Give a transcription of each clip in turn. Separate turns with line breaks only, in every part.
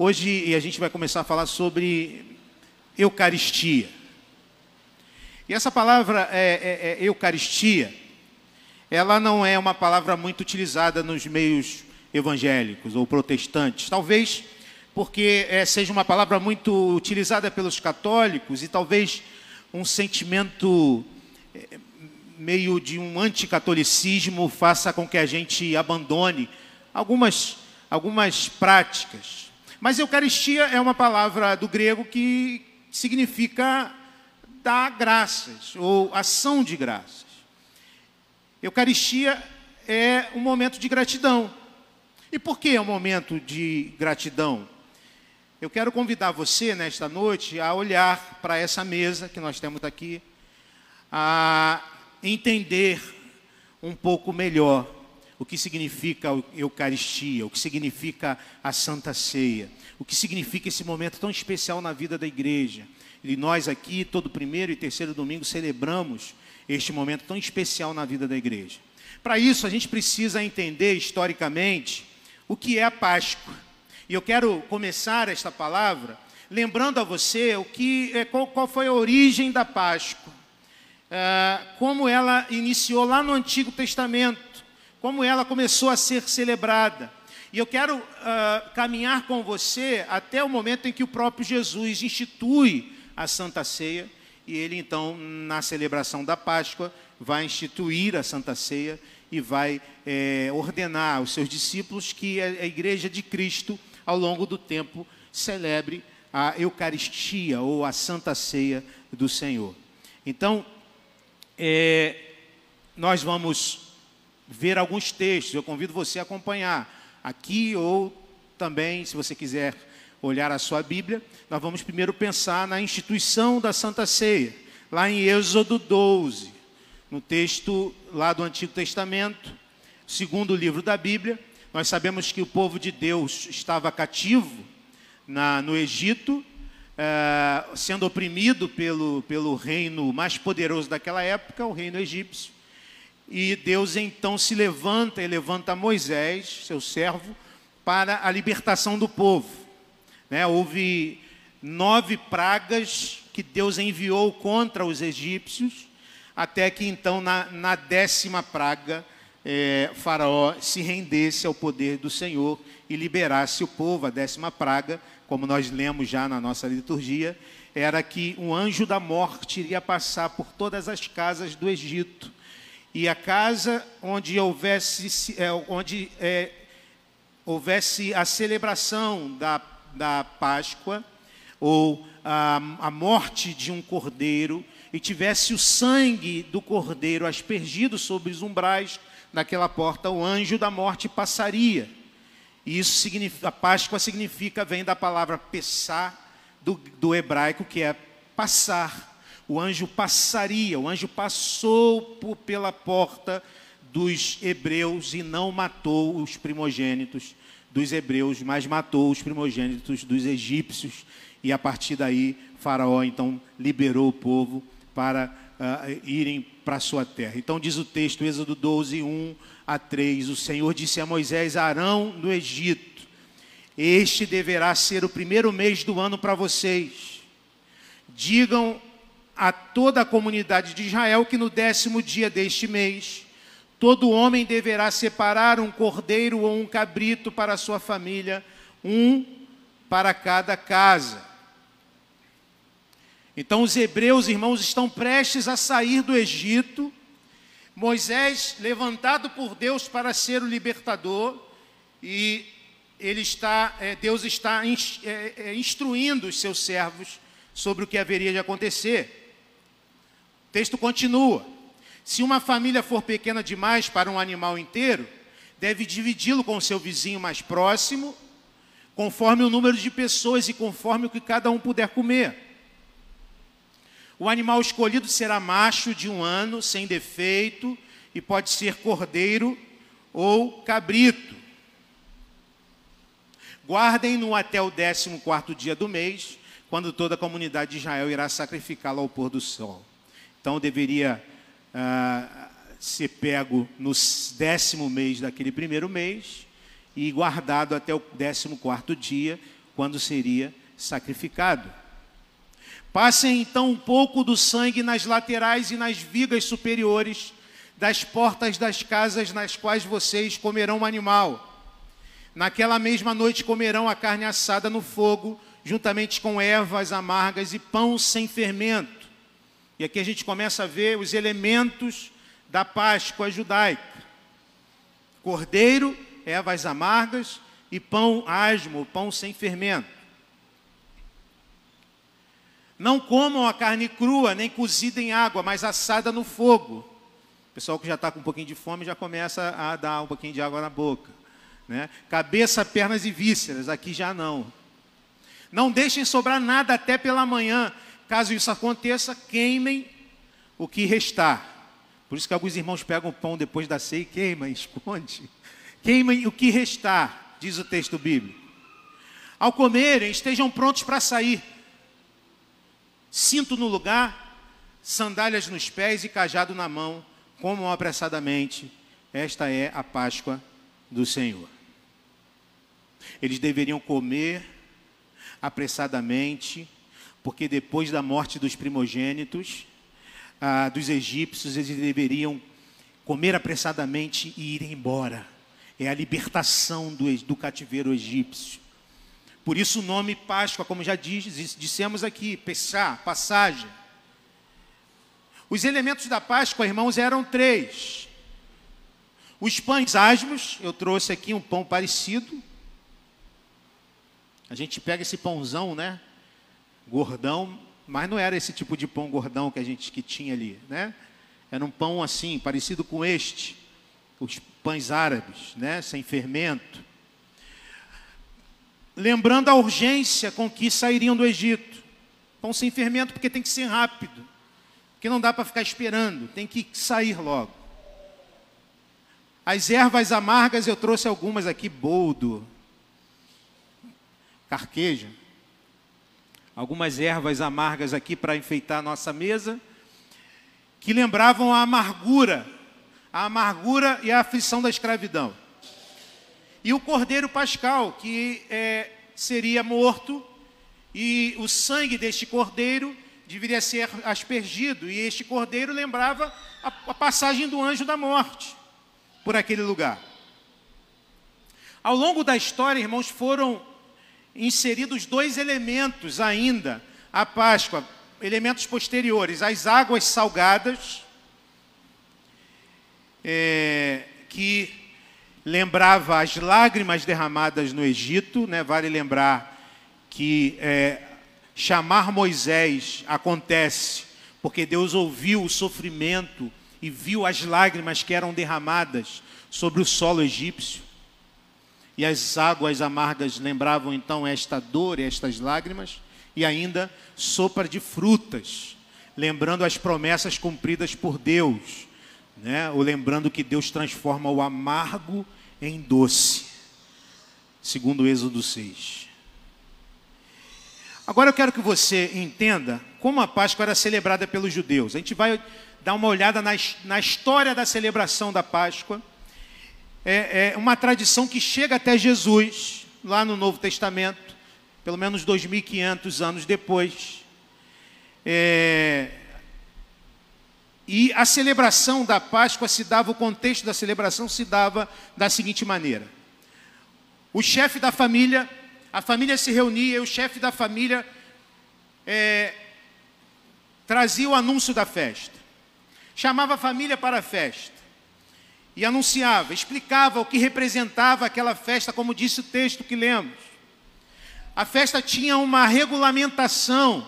Hoje a gente vai começar a falar sobre Eucaristia. E essa palavra é, é, é Eucaristia, ela não é uma palavra muito utilizada nos meios evangélicos ou protestantes. Talvez porque é, seja uma palavra muito utilizada pelos católicos e talvez um sentimento é, meio de um anticatolicismo faça com que a gente abandone algumas, algumas práticas. Mas Eucaristia é uma palavra do grego que significa dar graças ou ação de graças. Eucaristia é um momento de gratidão. E por que é um momento de gratidão? Eu quero convidar você nesta noite a olhar para essa mesa que nós temos aqui, a entender um pouco melhor o que significa a Eucaristia, o que significa a Santa Ceia, o que significa esse momento tão especial na vida da igreja. E nós aqui, todo primeiro e terceiro domingo, celebramos este momento tão especial na vida da igreja. Para isso, a gente precisa entender historicamente o que é a Páscoa. E eu quero começar esta palavra lembrando a você o que, é, qual, qual foi a origem da Páscoa, é, como ela iniciou lá no Antigo Testamento, como ela começou a ser celebrada. E eu quero uh, caminhar com você até o momento em que o próprio Jesus institui a Santa Ceia e ele então, na celebração da Páscoa, vai instituir a Santa Ceia e vai é, ordenar aos seus discípulos que a Igreja de Cristo, ao longo do tempo, celebre a Eucaristia ou a Santa Ceia do Senhor. Então, é, nós vamos ver alguns textos, eu convido você a acompanhar aqui ou também, se você quiser olhar a sua Bíblia, nós vamos primeiro pensar na instituição da Santa Ceia, lá em Êxodo 12, no texto lá do Antigo Testamento, segundo livro da Bíblia. Nós sabemos que o povo de Deus estava cativo na, no Egito, eh, sendo oprimido pelo, pelo reino mais poderoso daquela época, o reino egípcio. E Deus então se levanta e levanta Moisés, seu servo, para a libertação do povo. Né? Houve nove pragas que Deus enviou contra os egípcios, até que então, na, na décima praga, é, Faraó se rendesse ao poder do Senhor e liberasse o povo. A décima praga, como nós lemos já na nossa liturgia, era que um anjo da morte iria passar por todas as casas do Egito. E a casa onde houvesse, é, onde, é, houvesse a celebração da da Páscoa, ou a, a morte de um cordeiro, e tivesse o sangue do cordeiro aspergido sobre os umbrais daquela porta, o anjo da morte passaria. E isso significa, a Páscoa significa, vem da palavra pessar, do, do hebraico, que é passar. O anjo passaria, o anjo passou por, pela porta dos hebreus e não matou os primogênitos dos hebreus, mas matou os primogênitos dos egípcios. E a partir daí, Faraó então liberou o povo para uh, irem para a sua terra. Então diz o texto, Êxodo 12, 1 a 3: O Senhor disse a Moisés: Arão no Egito, este deverá ser o primeiro mês do ano para vocês. Digam a toda a comunidade de Israel que no décimo dia deste mês Todo homem deverá separar um cordeiro ou um cabrito para a sua família, um para cada casa. Então, os hebreus, irmãos, estão prestes a sair do Egito. Moisés, levantado por Deus para ser o libertador, e ele está, é, Deus está é, é, instruindo os seus servos sobre o que haveria de acontecer. O texto continua. Se uma família for pequena demais para um animal inteiro, deve dividi-lo com seu vizinho mais próximo, conforme o número de pessoas e conforme o que cada um puder comer. O animal escolhido será macho de um ano, sem defeito, e pode ser cordeiro ou cabrito. Guardem-no até o décimo quarto dia do mês, quando toda a comunidade de Israel irá sacrificá-lo ao pôr do sol. Então deveria ah, ser pego no décimo mês daquele primeiro mês e guardado até o décimo quarto dia, quando seria sacrificado. Passem então um pouco do sangue nas laterais e nas vigas superiores das portas das casas nas quais vocês comerão o animal. Naquela mesma noite comerão a carne assada no fogo, juntamente com ervas amargas e pão sem fermento. E aqui a gente começa a ver os elementos da Páscoa judaica: cordeiro, ervas amargas e pão asmo, pão sem fermento. Não comam a carne crua, nem cozida em água, mas assada no fogo. O pessoal que já está com um pouquinho de fome já começa a dar um pouquinho de água na boca. Né? Cabeça, pernas e vísceras, aqui já não. Não deixem sobrar nada até pela manhã. Caso isso aconteça, queimem o que restar. Por isso que alguns irmãos pegam o pão depois da ceia e queimam, esconde. Queimem o que restar, diz o texto bíblico. Ao comerem, estejam prontos para sair cinto no lugar, sandálias nos pés e cajado na mão, comam apressadamente. Esta é a Páscoa do Senhor. Eles deveriam comer apressadamente, porque depois da morte dos primogênitos, ah, dos egípcios, eles deveriam comer apressadamente e ir embora. É a libertação do, do cativeiro egípcio. Por isso o nome Páscoa, como já diz, dissemos aqui, Pessá, passagem. Os elementos da Páscoa, irmãos, eram três. Os pães asmos, eu trouxe aqui um pão parecido. A gente pega esse pãozão, né? Gordão, mas não era esse tipo de pão gordão que a gente que tinha ali, né? Era um pão assim, parecido com este, os pães árabes, né? Sem fermento lembrando a urgência com que sairiam do Egito. Pão sem fermento, porque tem que ser rápido, porque não dá para ficar esperando, tem que sair logo. As ervas amargas, eu trouxe algumas aqui, boldo, carqueja, algumas ervas amargas aqui para enfeitar a nossa mesa, que lembravam a amargura, a amargura e a aflição da escravidão e o cordeiro pascal, que é, seria morto, e o sangue deste cordeiro deveria ser aspergido, e este cordeiro lembrava a, a passagem do anjo da morte por aquele lugar. Ao longo da história, irmãos, foram inseridos dois elementos ainda à Páscoa, elementos posteriores, as águas salgadas, é, que lembrava as lágrimas derramadas no Egito, né? vale lembrar que é, chamar Moisés acontece porque Deus ouviu o sofrimento e viu as lágrimas que eram derramadas sobre o solo egípcio. E as águas amargas lembravam então esta dor e estas lágrimas, e ainda sopa de frutas, lembrando as promessas cumpridas por Deus, né? ou lembrando que Deus transforma o amargo em doce, segundo Êxodo 6. Agora eu quero que você entenda como a Páscoa era celebrada pelos judeus. A gente vai dar uma olhada na, na história da celebração da Páscoa. É, é uma tradição que chega até Jesus, lá no Novo Testamento, pelo menos 2.500 anos depois. É, e a celebração da Páscoa se dava, o contexto da celebração se dava da seguinte maneira: o chefe da família, a família se reunia, e o chefe da família é, trazia o anúncio da festa, chamava a família para a festa e anunciava, explicava o que representava aquela festa, como disse o texto que lemos. A festa tinha uma regulamentação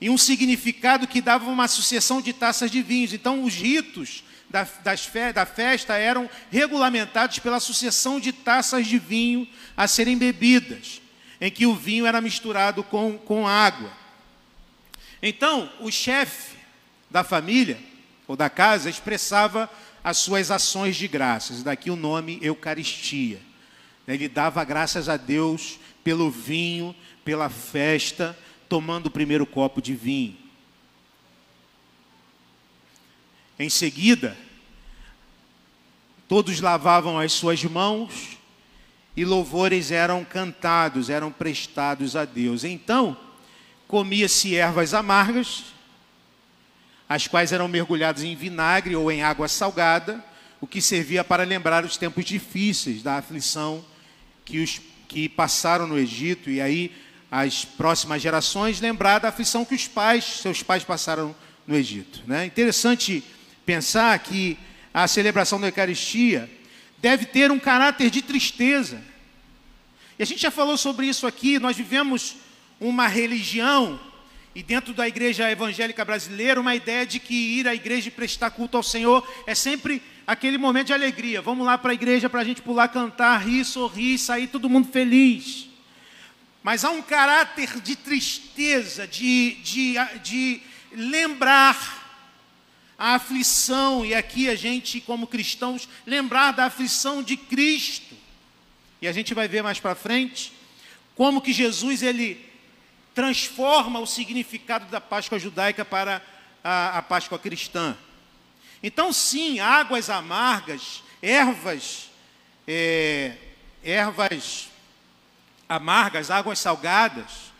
e um significado que dava uma sucessão de taças de vinhos. Então, os ritos da, fe, da festa eram regulamentados pela sucessão de taças de vinho a serem bebidas, em que o vinho era misturado com, com água. Então, o chefe da família ou da casa expressava as suas ações de graças, daqui o nome Eucaristia. Ele dava graças a Deus pelo vinho, pela festa, tomando o primeiro copo de vinho. Em seguida, todos lavavam as suas mãos e louvores eram cantados, eram prestados a Deus. Então, comia-se ervas amargas, as quais eram mergulhadas em vinagre ou em água salgada, o que servia para lembrar os tempos difíceis da aflição que, os, que passaram no Egito, e aí as próximas gerações lembrar da aflição que os pais, seus pais passaram no Egito. Né? Interessante pensar que a celebração da Eucaristia deve ter um caráter de tristeza. E a gente já falou sobre isso aqui, nós vivemos uma religião, e dentro da igreja evangélica brasileira, uma ideia de que ir à igreja e prestar culto ao Senhor é sempre aquele momento de alegria. Vamos lá para a igreja para a gente pular, cantar, rir, sorrir, sair todo mundo feliz. Mas há um caráter de tristeza, de, de, de lembrar a aflição, e aqui a gente, como cristãos, lembrar da aflição de Cristo. E a gente vai ver mais para frente como que Jesus ele transforma o significado da Páscoa judaica para a, a Páscoa cristã. Então, sim, águas amargas, ervas, é, ervas amargas, águas salgadas,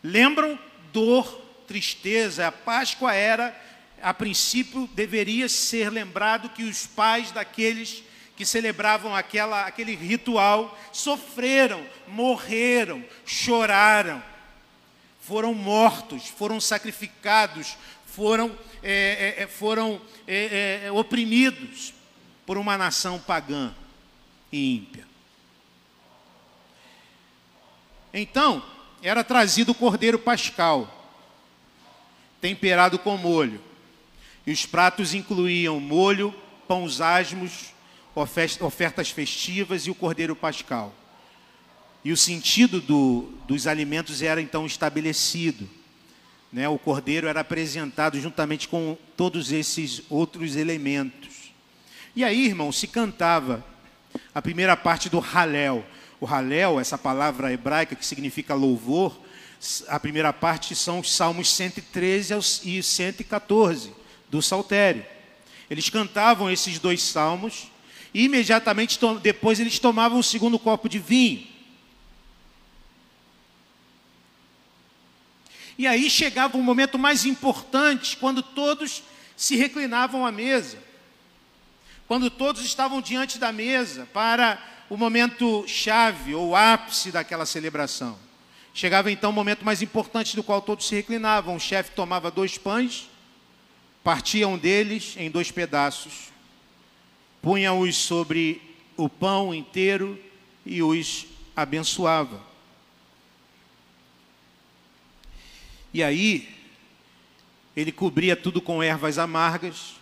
lembram dor, tristeza. A Páscoa era, a princípio, deveria ser lembrado que os pais daqueles que celebravam aquela, aquele ritual sofreram, morreram, choraram, foram mortos, foram sacrificados, foram, é, é, é foram é, é, oprimidos por uma nação pagã e ímpia. Então, era trazido o cordeiro pascal, temperado com molho. E os pratos incluíam molho, pães asmos, ofertas festivas e o cordeiro pascal. E o sentido do, dos alimentos era então estabelecido. Né? O cordeiro era apresentado juntamente com todos esses outros elementos. E aí, irmão, se cantava a primeira parte do Halel. O Halel, essa palavra hebraica que significa louvor, a primeira parte são os Salmos 113 e 114 do Saltério. Eles cantavam esses dois salmos e imediatamente depois eles tomavam o segundo copo de vinho. E aí chegava o um momento mais importante, quando todos se reclinavam à mesa. Quando todos estavam diante da mesa para o momento chave ou ápice daquela celebração. Chegava então o momento mais importante do qual todos se reclinavam. O chefe tomava dois pães, partia um deles em dois pedaços, punha-os sobre o pão inteiro e os abençoava. E aí, ele cobria tudo com ervas amargas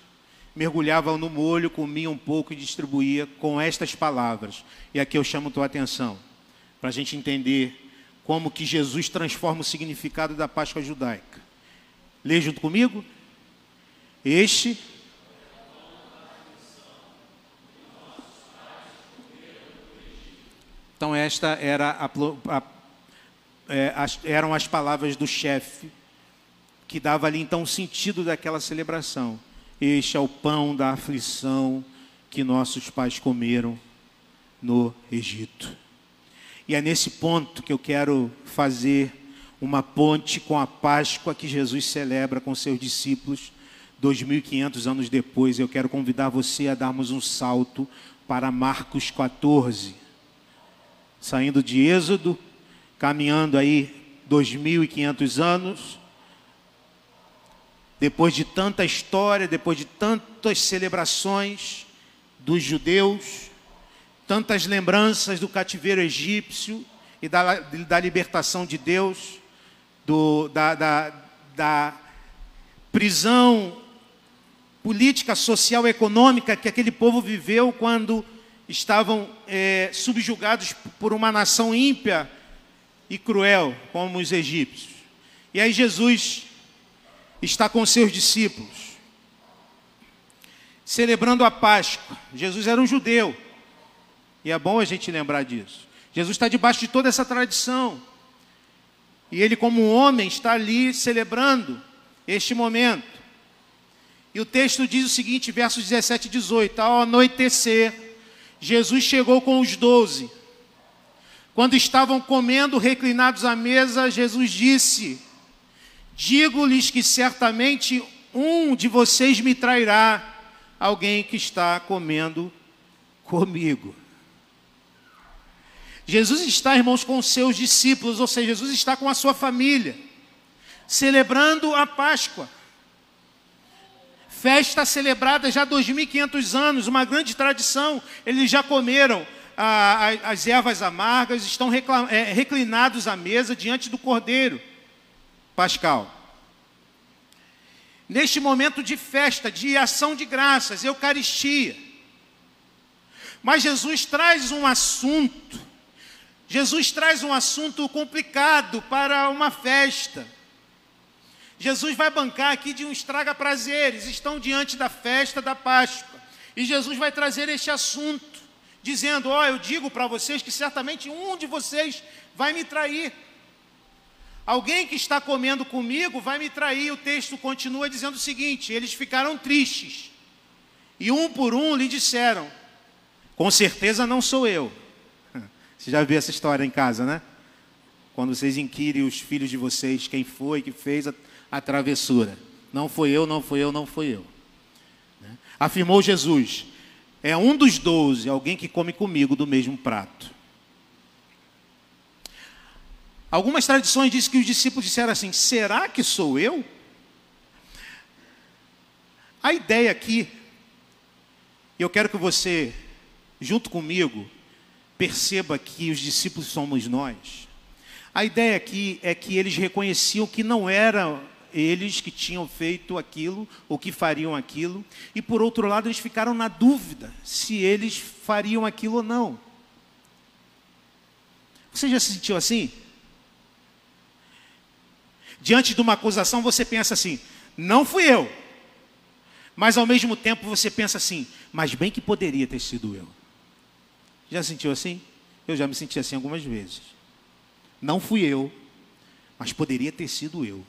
mergulhavam no molho, comiam um pouco e distribuía com estas palavras. E aqui eu chamo tua atenção, para a gente entender como que Jesus transforma o significado da Páscoa judaica. Lê junto comigo. Este Então, esta era a, a, é, as, eram as palavras do chefe, que dava ali então o sentido daquela celebração. Este é o pão da aflição que nossos pais comeram no Egito. E é nesse ponto que eu quero fazer uma ponte com a Páscoa que Jesus celebra com seus discípulos 2.500 anos depois. Eu quero convidar você a darmos um salto para Marcos 14. Saindo de Êxodo, caminhando aí 2.500 anos, depois de tanta história, depois de tantas celebrações dos judeus, tantas lembranças do cativeiro egípcio e da, da libertação de Deus, do, da, da, da prisão política, social, econômica que aquele povo viveu quando estavam é, subjugados por uma nação ímpia e cruel, como os egípcios. E aí Jesus está com seus discípulos, celebrando a Páscoa. Jesus era um judeu, e é bom a gente lembrar disso. Jesus está debaixo de toda essa tradição, e ele, como homem, está ali celebrando este momento. E o texto diz o seguinte, versos 17 e 18: Ao anoitecer, Jesus chegou com os doze. Quando estavam comendo, reclinados à mesa, Jesus disse: Digo-lhes que certamente um de vocês me trairá, alguém que está comendo comigo. Jesus está, irmãos, com seus discípulos, ou seja, Jesus está com a sua família, celebrando a Páscoa. Festa celebrada já há 2.500 anos, uma grande tradição. Eles já comeram as ervas amargas, estão é, reclinados à mesa diante do cordeiro pascal. Neste momento de festa, de ação de graças, Eucaristia. Mas Jesus traz um assunto Jesus traz um assunto complicado para uma festa. Jesus vai bancar aqui de um estraga prazeres, estão diante da festa da Páscoa. E Jesus vai trazer este assunto, dizendo: Ó, oh, eu digo para vocês que certamente um de vocês vai me trair. Alguém que está comendo comigo vai me trair. O texto continua dizendo o seguinte: eles ficaram tristes. E um por um lhe disseram: Com certeza não sou eu. Você já viu essa história em casa, né? Quando vocês inquirem os filhos de vocês quem foi que fez a, travessura. Não foi eu, não foi eu, não foi eu. Né? Afirmou Jesus: é um dos doze, alguém que come comigo do mesmo prato. Algumas tradições dizem que os discípulos disseram assim: será que sou eu? A ideia aqui, eu quero que você, junto comigo, perceba que os discípulos somos nós. A ideia aqui é que eles reconheciam que não eram eles que tinham feito aquilo ou que fariam aquilo, e por outro lado, eles ficaram na dúvida se eles fariam aquilo ou não. Você já se sentiu assim? Diante de uma acusação, você pensa assim: não fui eu. Mas ao mesmo tempo você pensa assim: mas bem que poderia ter sido eu. Já sentiu assim? Eu já me senti assim algumas vezes. Não fui eu, mas poderia ter sido eu.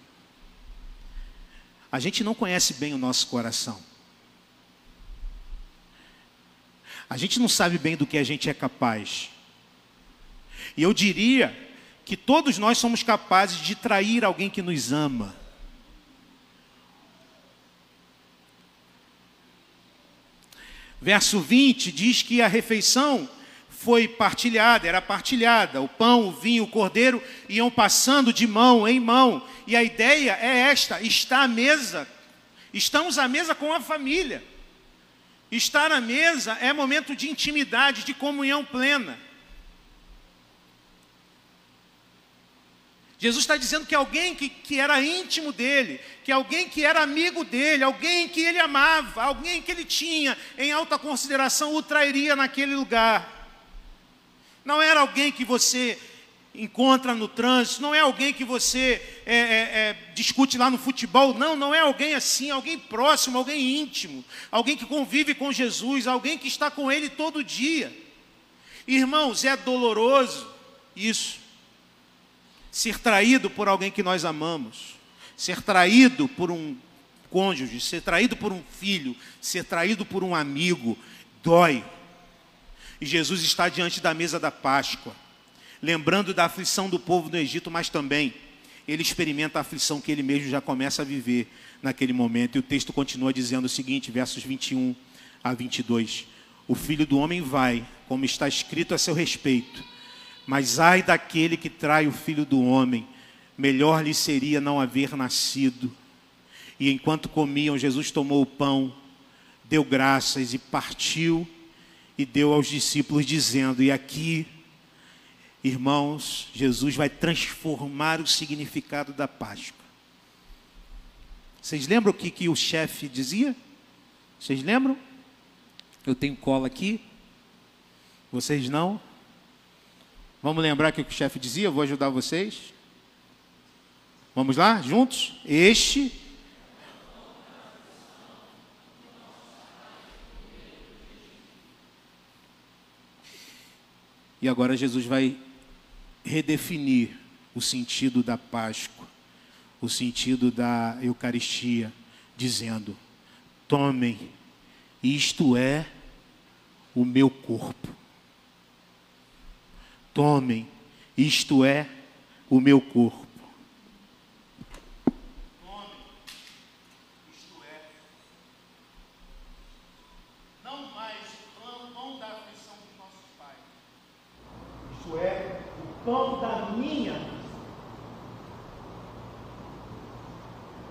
A gente não conhece bem o nosso coração. A gente não sabe bem do que a gente é capaz. E eu diria que todos nós somos capazes de trair alguém que nos ama. Verso 20 diz que a refeição foi partilhada, era partilhada. O pão, o vinho, o cordeiro iam passando de mão em mão. E a ideia é esta: está à mesa. Estamos à mesa com a família. Estar à mesa é momento de intimidade, de comunhão plena. Jesus está dizendo que alguém que, que era íntimo dele, que alguém que era amigo dele, alguém que ele amava, alguém que ele tinha em alta consideração, o trairia naquele lugar. Não era alguém que você encontra no trânsito, não é alguém que você é, é, é, discute lá no futebol, não, não é alguém assim, alguém próximo, alguém íntimo, alguém que convive com Jesus, alguém que está com Ele todo dia. Irmãos, é doloroso isso, ser traído por alguém que nós amamos, ser traído por um cônjuge, ser traído por um filho, ser traído por um amigo, dói. E Jesus está diante da mesa da Páscoa, lembrando da aflição do povo do Egito, mas também ele experimenta a aflição que ele mesmo já começa a viver naquele momento. E o texto continua dizendo o seguinte, versos 21 a 22. O filho do homem vai, como está escrito a seu respeito, mas ai daquele que trai o filho do homem, melhor lhe seria não haver nascido. E enquanto comiam, Jesus tomou o pão, deu graças e partiu e deu aos discípulos, dizendo: E aqui, irmãos, Jesus vai transformar o significado da Páscoa. Vocês lembram o que, que o chefe dizia? Vocês lembram? Eu tenho cola aqui. Vocês não? Vamos lembrar o que o chefe dizia? Eu vou ajudar vocês. Vamos lá, juntos? Este E agora Jesus vai redefinir o sentido da Páscoa, o sentido da Eucaristia, dizendo: tomem, isto é o meu corpo. Tomem, isto é o meu corpo. Tomem, isto é. Não mais o pão da aflição dos nossos pais. Isto é, o pão da minha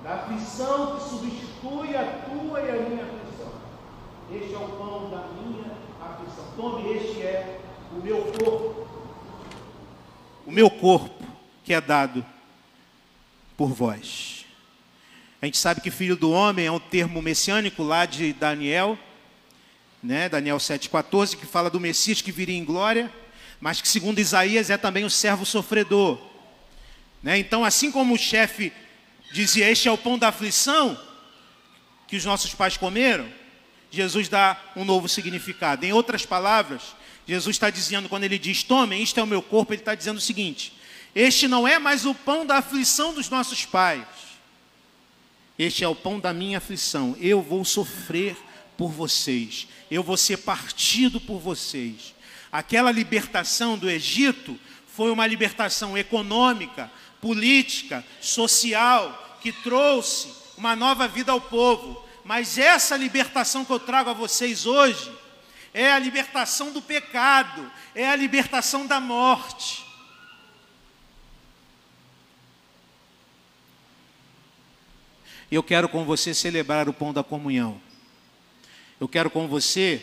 da aflição que substitui a tua e a minha aflição. Este é o pão da minha aflição. Tome, este o meu corpo. O meu corpo que é dado por vós. A gente sabe que filho do homem é um termo messiânico lá de Daniel, né? Daniel 7,14, que fala do Messias que viria em glória, mas que, segundo Isaías, é também o servo sofredor. Né? Então, assim como o chefe dizia: Este é o pão da aflição que os nossos pais comeram. Jesus dá um novo significado. Em outras palavras, Jesus está dizendo, quando ele diz: Tomem, isto é o meu corpo, ele está dizendo o seguinte: Este não é mais o pão da aflição dos nossos pais. Este é o pão da minha aflição. Eu vou sofrer por vocês. Eu vou ser partido por vocês. Aquela libertação do Egito foi uma libertação econômica, política, social, que trouxe uma nova vida ao povo. Mas essa libertação que eu trago a vocês hoje é a libertação do pecado, é a libertação da morte. Eu quero com você celebrar o pão da comunhão. Eu quero com você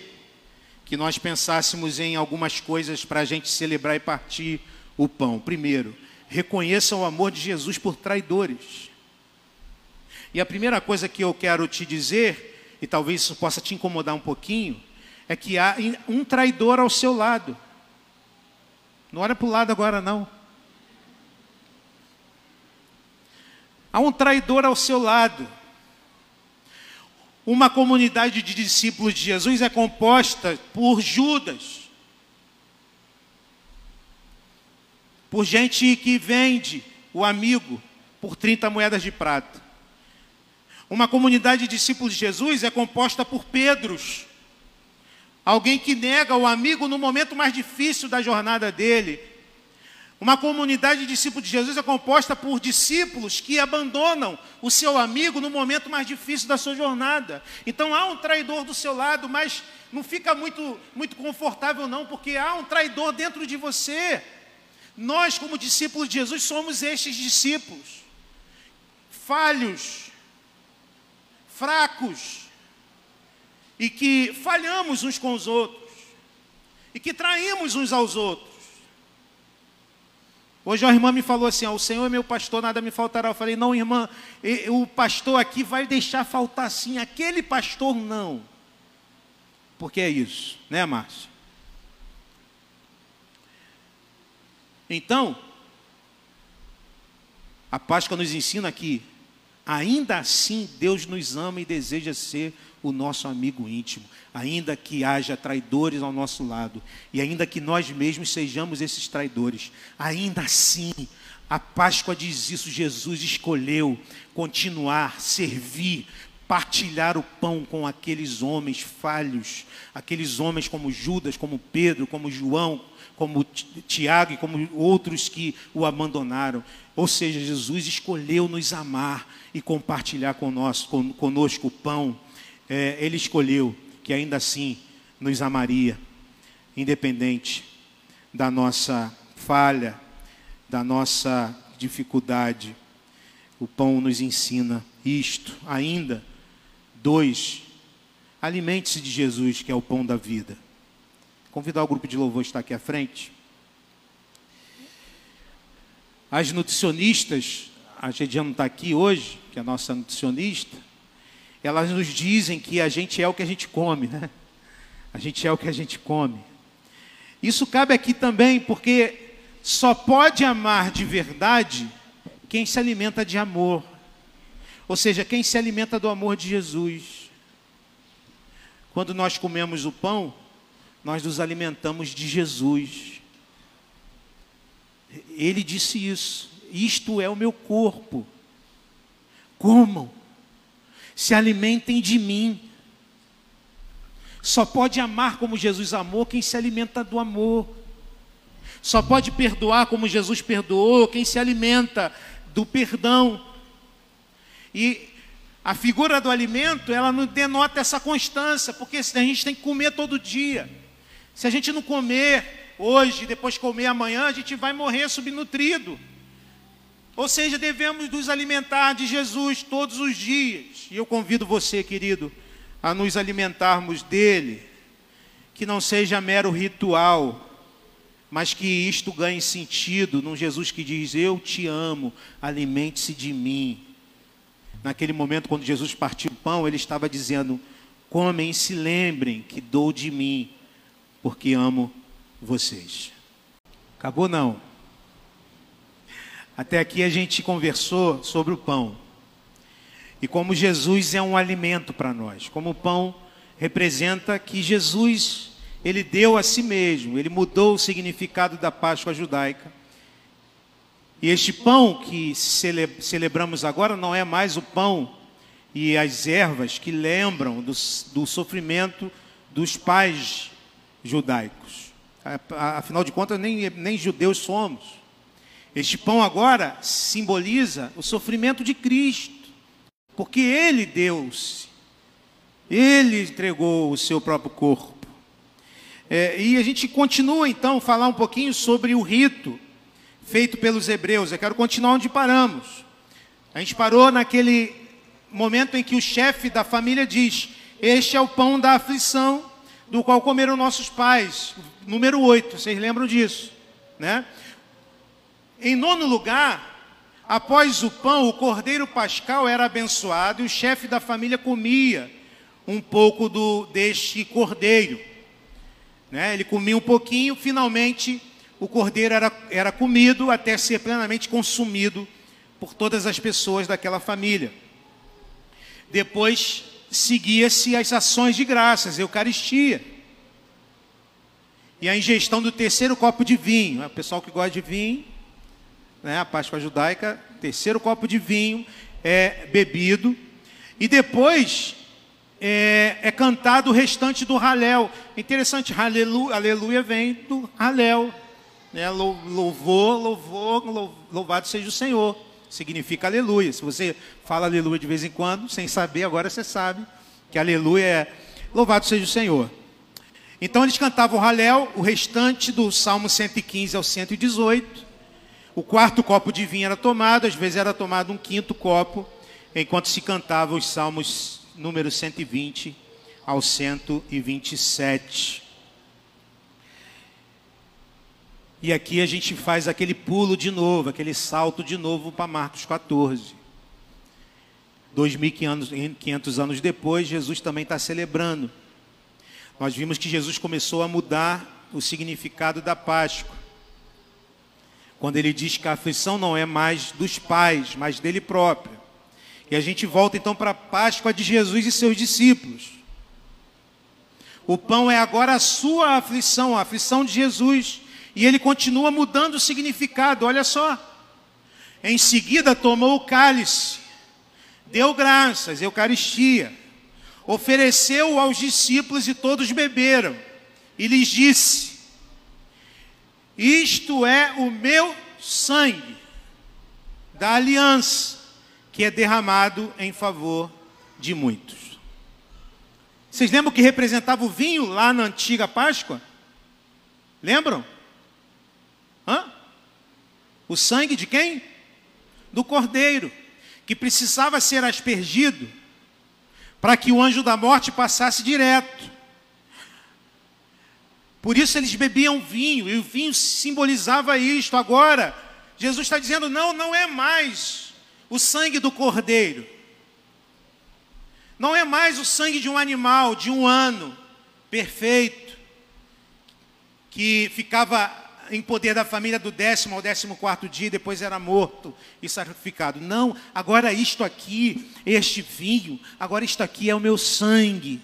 que nós pensássemos em algumas coisas para a gente celebrar e partir o pão. Primeiro, reconheçam o amor de Jesus por traidores. E a primeira coisa que eu quero te dizer, e talvez isso possa te incomodar um pouquinho, é que há um traidor ao seu lado. Não olha para o lado agora, não. Há um traidor ao seu lado. Uma comunidade de discípulos de Jesus é composta por Judas. por gente que vende o amigo por 30 moedas de prata. Uma comunidade de discípulos de Jesus é composta por Pedros, alguém que nega o amigo no momento mais difícil da jornada dele. Uma comunidade de discípulos de Jesus é composta por discípulos que abandonam o seu amigo no momento mais difícil da sua jornada. Então há um traidor do seu lado, mas não fica muito, muito confortável, não, porque há um traidor dentro de você. Nós, como discípulos de Jesus, somos estes discípulos, falhos, fracos, e que falhamos uns com os outros, e que traímos uns aos outros. Hoje a irmã me falou assim: O Senhor é meu pastor, nada me faltará. Eu falei: Não, irmã, o pastor aqui vai deixar faltar sim, aquele pastor não. Porque é isso, né, Márcio? Então, a Páscoa nos ensina que, ainda assim, Deus nos ama e deseja ser o nosso amigo íntimo, ainda que haja traidores ao nosso lado, e ainda que nós mesmos sejamos esses traidores, ainda assim, a Páscoa diz isso: Jesus escolheu continuar, servir, partilhar o pão com aqueles homens falhos, aqueles homens como Judas, como Pedro, como João, como Tiago e como outros que o abandonaram. Ou seja, Jesus escolheu nos amar e compartilhar conosco, conosco o pão. É, ele escolheu que ainda assim nos amaria, independente da nossa falha, da nossa dificuldade. O pão nos ensina isto ainda. Dois, alimente-se de Jesus, que é o pão da vida. Convidar o grupo de louvor a estar aqui à frente. As nutricionistas, a não está aqui hoje, que é a nossa nutricionista, elas nos dizem que a gente é o que a gente come, né? A gente é o que a gente come. Isso cabe aqui também, porque só pode amar de verdade quem se alimenta de amor. Ou seja, quem se alimenta do amor de Jesus. Quando nós comemos o pão, nós nos alimentamos de Jesus. Ele disse isso. Isto é o meu corpo. Comam, se alimentem de mim. Só pode amar como Jesus amou quem se alimenta do amor. Só pode perdoar como Jesus perdoou quem se alimenta do perdão. E a figura do alimento, ela não denota essa constância, porque a gente tem que comer todo dia. Se a gente não comer hoje, depois comer amanhã, a gente vai morrer subnutrido. Ou seja, devemos nos alimentar de Jesus todos os dias. E eu convido você, querido, a nos alimentarmos dele, que não seja mero ritual, mas que isto ganhe sentido num Jesus que diz: Eu te amo, alimente-se de mim. Naquele momento, quando Jesus partiu o pão, ele estava dizendo: Comem e se lembrem que dou de mim, porque amo vocês. Acabou não. Até aqui a gente conversou sobre o pão. E como Jesus é um alimento para nós, como o pão representa que Jesus, ele deu a si mesmo, ele mudou o significado da Páscoa judaica. E este pão que celebramos agora não é mais o pão e as ervas que lembram do, do sofrimento dos pais judaicos. Afinal de contas, nem, nem judeus somos. Este pão agora simboliza o sofrimento de Cristo, porque Ele deu-se, Ele entregou o seu próprio corpo. É, e a gente continua então a falar um pouquinho sobre o rito feito pelos hebreus. Eu quero continuar onde paramos. A gente parou naquele momento em que o chefe da família diz: Este é o pão da aflição, do qual comeram nossos pais. Número 8, vocês lembram disso, né? Em nono lugar, após o pão, o cordeiro pascal era abençoado e o chefe da família comia um pouco do, deste cordeiro. Né? Ele comia um pouquinho, finalmente o cordeiro era, era comido até ser plenamente consumido por todas as pessoas daquela família. Depois seguia-se as ações de graças, Eucaristia. E a ingestão do terceiro copo de vinho. O pessoal que gosta de vinho né, a Páscoa judaica, terceiro copo de vinho é bebido, e depois é, é cantado o restante do Halel. Interessante, aleluia, aleluia vem do Halel. Né, louvor, louvor, louvado seja o Senhor. Significa aleluia. Se você fala aleluia de vez em quando, sem saber, agora você sabe que aleluia é louvado seja o Senhor. Então eles cantavam o Halel, o restante do Salmo 115 ao 118. O quarto copo de vinho era tomado, às vezes era tomado um quinto copo, enquanto se cantava os salmos número 120 ao 127. E aqui a gente faz aquele pulo de novo, aquele salto de novo para Marcos 14. 2.500 anos depois, Jesus também está celebrando. Nós vimos que Jesus começou a mudar o significado da Páscoa quando ele diz que a aflição não é mais dos pais, mas dele próprio. E a gente volta então para a Páscoa de Jesus e seus discípulos. O pão é agora a sua aflição, a aflição de Jesus. E ele continua mudando o significado, olha só. Em seguida tomou o cálice, deu graças, Eucaristia, ofereceu aos discípulos e todos beberam. E lhes disse: isto é o meu sangue da aliança, que é derramado em favor de muitos. Vocês lembram que representava o vinho lá na antiga Páscoa? Lembram? Hã? O sangue de quem? Do cordeiro, que precisava ser aspergido para que o anjo da morte passasse direto. Por isso eles bebiam vinho, e o vinho simbolizava isto. Agora, Jesus está dizendo: não, não é mais o sangue do cordeiro, não é mais o sangue de um animal de um ano perfeito, que ficava em poder da família do décimo ao décimo quarto dia, depois era morto e sacrificado. Não, agora isto aqui, este vinho, agora isto aqui é o meu sangue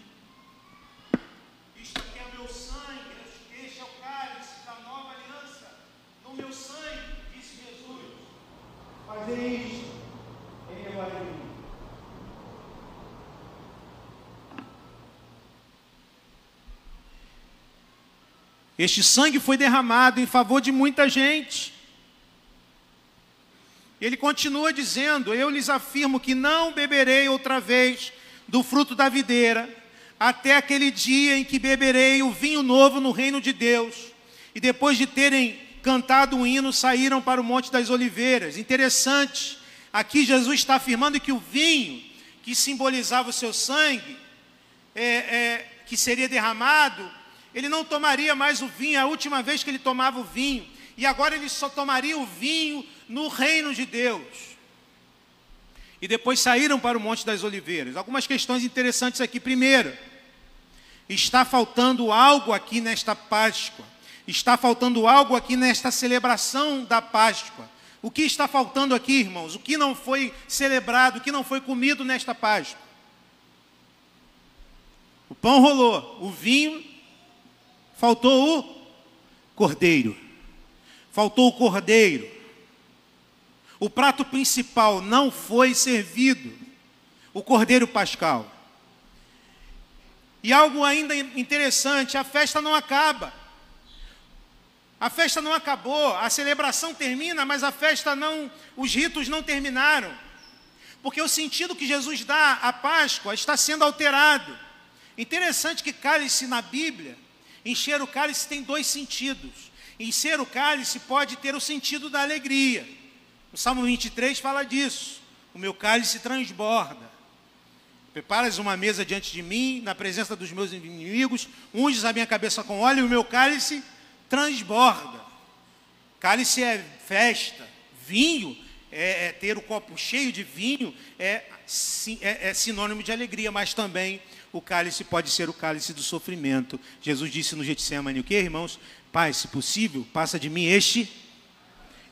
Este sangue foi derramado em favor de muita gente. Ele continua dizendo: Eu lhes afirmo que não beberei outra vez do fruto da videira, até aquele dia em que beberei o vinho novo no reino de Deus. E depois de terem cantado um hino, saíram para o Monte das Oliveiras. Interessante, aqui Jesus está afirmando que o vinho, que simbolizava o seu sangue, é, é, que seria derramado, ele não tomaria mais o vinho, a última vez que ele tomava o vinho, e agora ele só tomaria o vinho no reino de Deus. E depois saíram para o Monte das Oliveiras. Algumas questões interessantes aqui. Primeiro, está faltando algo aqui nesta Páscoa. Está faltando algo aqui nesta celebração da Páscoa. O que está faltando aqui, irmãos? O que não foi celebrado, o que não foi comido nesta Páscoa? O pão rolou, o vinho, faltou o cordeiro. Faltou o cordeiro. O prato principal não foi servido, o cordeiro pascal. E algo ainda interessante, a festa não acaba. A festa não acabou, a celebração termina, mas a festa não, os ritos não terminaram. Porque o sentido que Jesus dá à Páscoa está sendo alterado. Interessante que cálice na Bíblia, encher o cálice tem dois sentidos. Encher o cálice pode ter o sentido da alegria. O Salmo 23 fala disso. O meu cálice transborda. Preparas uma mesa diante de mim, na presença dos meus inimigos, unges a minha cabeça com óleo e o meu cálice transborda. Cálice é festa, vinho é, é ter o copo cheio de vinho é, é, é sinônimo de alegria, mas também o cálice pode ser o cálice do sofrimento. Jesus disse no Getsemane o que, irmãos? Pai, se possível, passa de mim este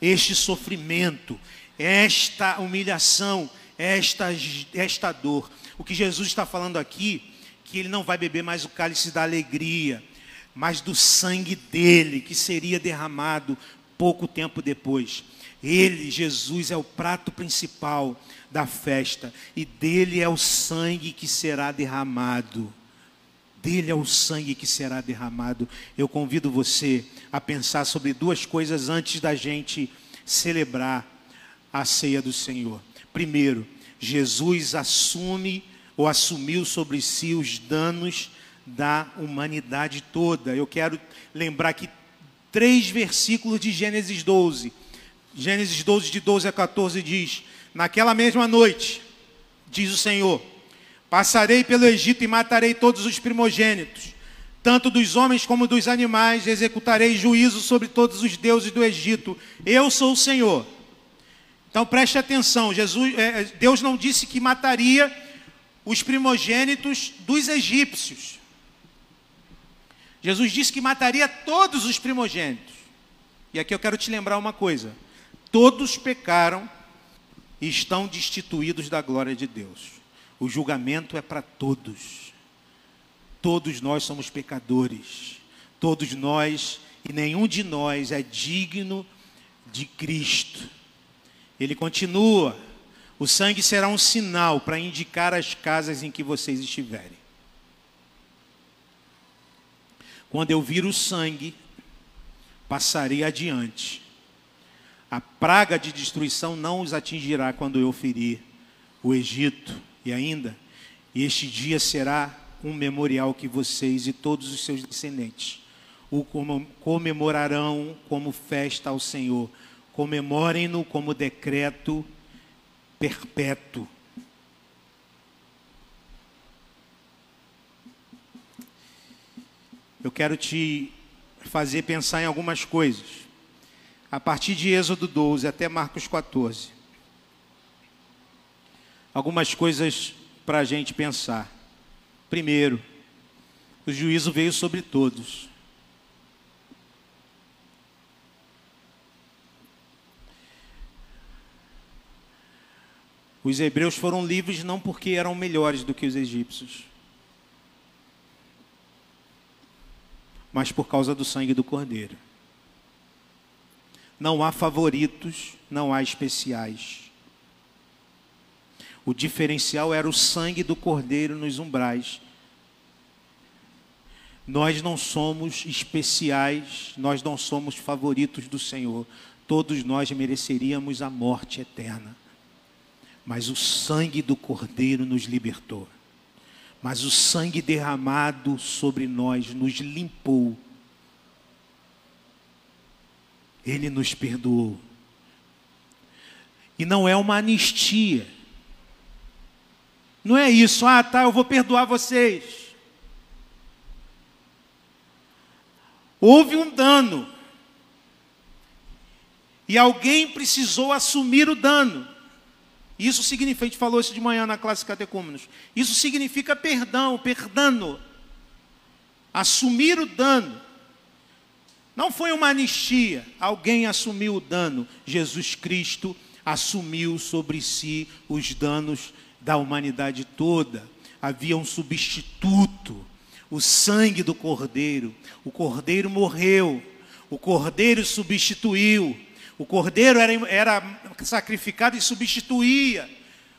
este sofrimento, esta humilhação, esta, esta dor. O que Jesus está falando aqui, que ele não vai beber mais o cálice da alegria, mas do sangue dele, que seria derramado pouco tempo depois. Ele, Jesus, é o prato principal da festa, e dele é o sangue que será derramado. Dele é o sangue que será derramado. Eu convido você a pensar sobre duas coisas antes da gente celebrar a ceia do Senhor. Primeiro, Jesus assume ou assumiu sobre si os danos da humanidade toda. Eu quero lembrar aqui três versículos de Gênesis 12. Gênesis 12, de 12 a 14 diz: Naquela mesma noite, diz o Senhor, Passarei pelo Egito e matarei todos os primogênitos, tanto dos homens como dos animais, executarei juízo sobre todos os deuses do Egito. Eu sou o Senhor. Então preste atenção, Jesus, é, Deus não disse que mataria os primogênitos dos egípcios. Jesus disse que mataria todos os primogênitos. E aqui eu quero te lembrar uma coisa: todos pecaram e estão destituídos da glória de Deus. O julgamento é para todos. Todos nós somos pecadores. Todos nós, e nenhum de nós é digno de Cristo. Ele continua: o sangue será um sinal para indicar as casas em que vocês estiverem. Quando eu vir o sangue, passarei adiante. A praga de destruição não os atingirá quando eu ferir o Egito e ainda, este dia será um memorial que vocês e todos os seus descendentes o comemorarão como festa ao Senhor. Comemorem-no como decreto perpétuo. Eu quero te fazer pensar em algumas coisas. A partir de Êxodo 12 até Marcos 14 algumas coisas para a gente pensar. Primeiro, o juízo veio sobre todos. Os hebreus foram livres não porque eram melhores do que os egípcios, mas por causa do sangue do Cordeiro. Não há favoritos, não há especiais. O diferencial era o sangue do cordeiro nos umbrais. Nós não somos especiais, nós não somos favoritos do Senhor. Todos nós mereceríamos a morte eterna. Mas o sangue do Cordeiro nos libertou. Mas o sangue derramado sobre nós nos limpou. Ele nos perdoou. E não é uma anistia. Não é isso, ah, tá, eu vou perdoar vocês. Houve um dano. E alguém precisou assumir o dano. Isso significa, a gente falou isso de manhã na classe catecúmenos. Isso significa perdão, perdano. Assumir o dano. Não foi uma anistia, alguém assumiu o dano. Jesus Cristo assumiu sobre si os danos da humanidade toda. Havia um substituto o sangue do cordeiro. O cordeiro morreu, o cordeiro substituiu, o cordeiro era, era sacrificado e substituía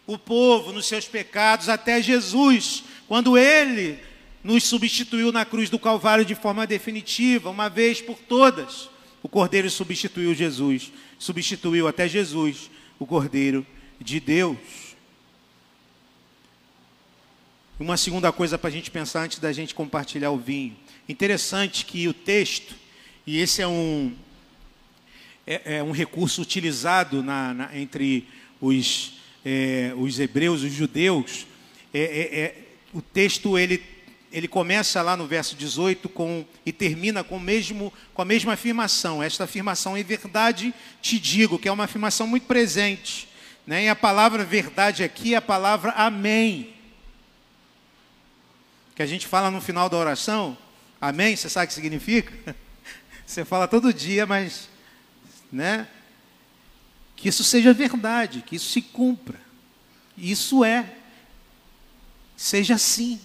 o povo nos seus pecados até Jesus, quando ele nos substituiu na cruz do Calvário de forma definitiva, uma vez por todas. O cordeiro substituiu Jesus, substituiu até Jesus, o cordeiro de Deus. Uma segunda coisa para a gente pensar antes da gente compartilhar o vinho. Interessante que o texto, e esse é um, é, é um recurso utilizado na, na, entre os, é, os hebreus, os judeus, é, é, é, o texto ele, ele começa lá no verso 18 com, e termina com, mesmo, com a mesma afirmação. Esta afirmação, em verdade, te digo, que é uma afirmação muito presente. Né? E a palavra verdade aqui é a palavra amém que a gente fala no final da oração, amém? Você sabe o que significa? Você fala todo dia, mas, né? Que isso seja verdade, que isso se cumpra. Isso é. Seja assim.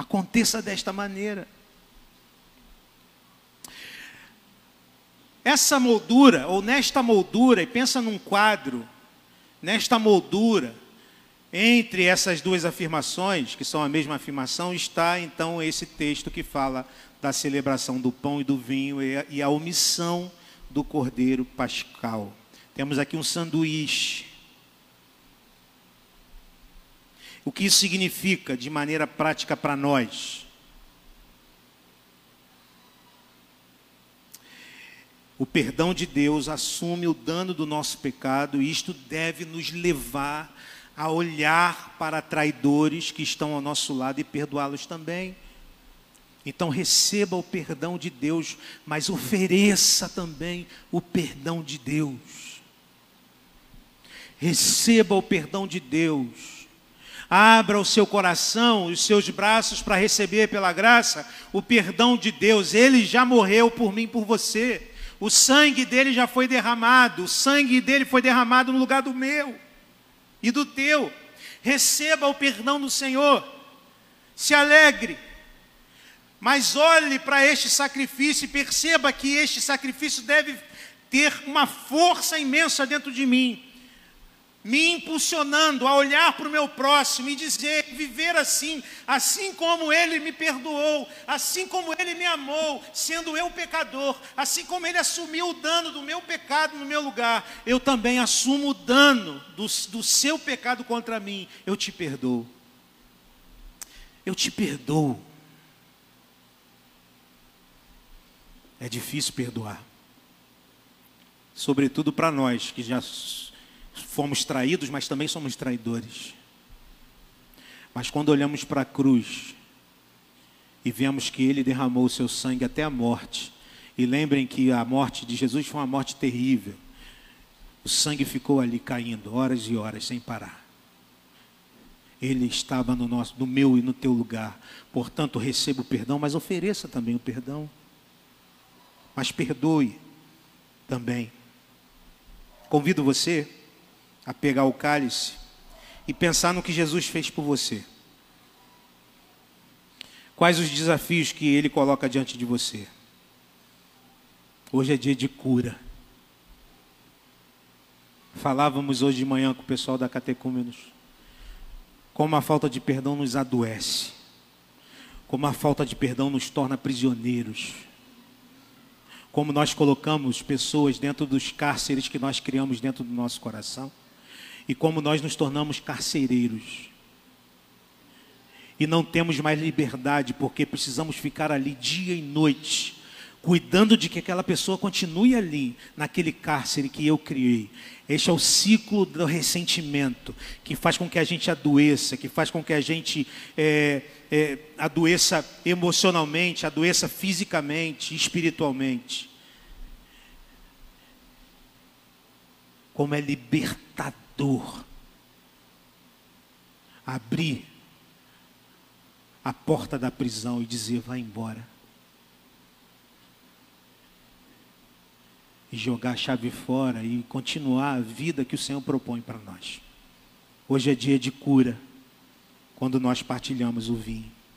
Aconteça desta maneira. Essa moldura, ou nesta moldura, e pensa num quadro, nesta moldura, entre essas duas afirmações, que são a mesma afirmação, está então esse texto que fala da celebração do pão e do vinho e a omissão do cordeiro pascal. Temos aqui um sanduíche. O que isso significa de maneira prática para nós? O perdão de Deus assume o dano do nosso pecado e isto deve nos levar a olhar para traidores que estão ao nosso lado e perdoá-los também. Então receba o perdão de Deus, mas ofereça também o perdão de Deus. Receba o perdão de Deus. Abra o seu coração, os seus braços para receber pela graça o perdão de Deus. Ele já morreu por mim, por você. O sangue dele já foi derramado. O sangue dele foi derramado no lugar do meu e do teu. Receba o perdão do Senhor. Se alegre. Mas olhe para este sacrifício e perceba que este sacrifício deve ter uma força imensa dentro de mim me impulsionando a olhar para o meu próximo e dizer, viver assim, assim como ele me perdoou, assim como ele me amou, sendo eu pecador, assim como ele assumiu o dano do meu pecado no meu lugar, eu também assumo o dano do, do seu pecado contra mim, eu te perdoo. Eu te perdoo. É difícil perdoar, sobretudo para nós que já fomos traídos, mas também somos traidores. Mas quando olhamos para a cruz e vemos que ele derramou o seu sangue até a morte, e lembrem que a morte de Jesus foi uma morte terrível. O sangue ficou ali caindo horas e horas sem parar. Ele estava no nosso, no meu e no teu lugar. Portanto, receba o perdão, mas ofereça também o perdão. Mas perdoe também. Convido você a pegar o cálice e pensar no que Jesus fez por você. Quais os desafios que ele coloca diante de você? Hoje é dia de cura. Falávamos hoje de manhã com o pessoal da Catecúmenos como a falta de perdão nos adoece. como a falta de perdão nos torna prisioneiros, como nós colocamos pessoas dentro dos cárceres que nós criamos dentro do nosso coração, e como nós nos tornamos carcereiros. E não temos mais liberdade, porque precisamos ficar ali dia e noite, cuidando de que aquela pessoa continue ali, naquele cárcere que eu criei. Este é o ciclo do ressentimento, que faz com que a gente adoeça, que faz com que a gente é, é, adoeça emocionalmente, adoeça fisicamente, espiritualmente. Como é libertador abrir a porta da prisão e dizer: vai embora. e jogar a chave fora e continuar a vida que o Senhor propõe para nós. Hoje é dia de cura, quando nós partilhamos o vinho.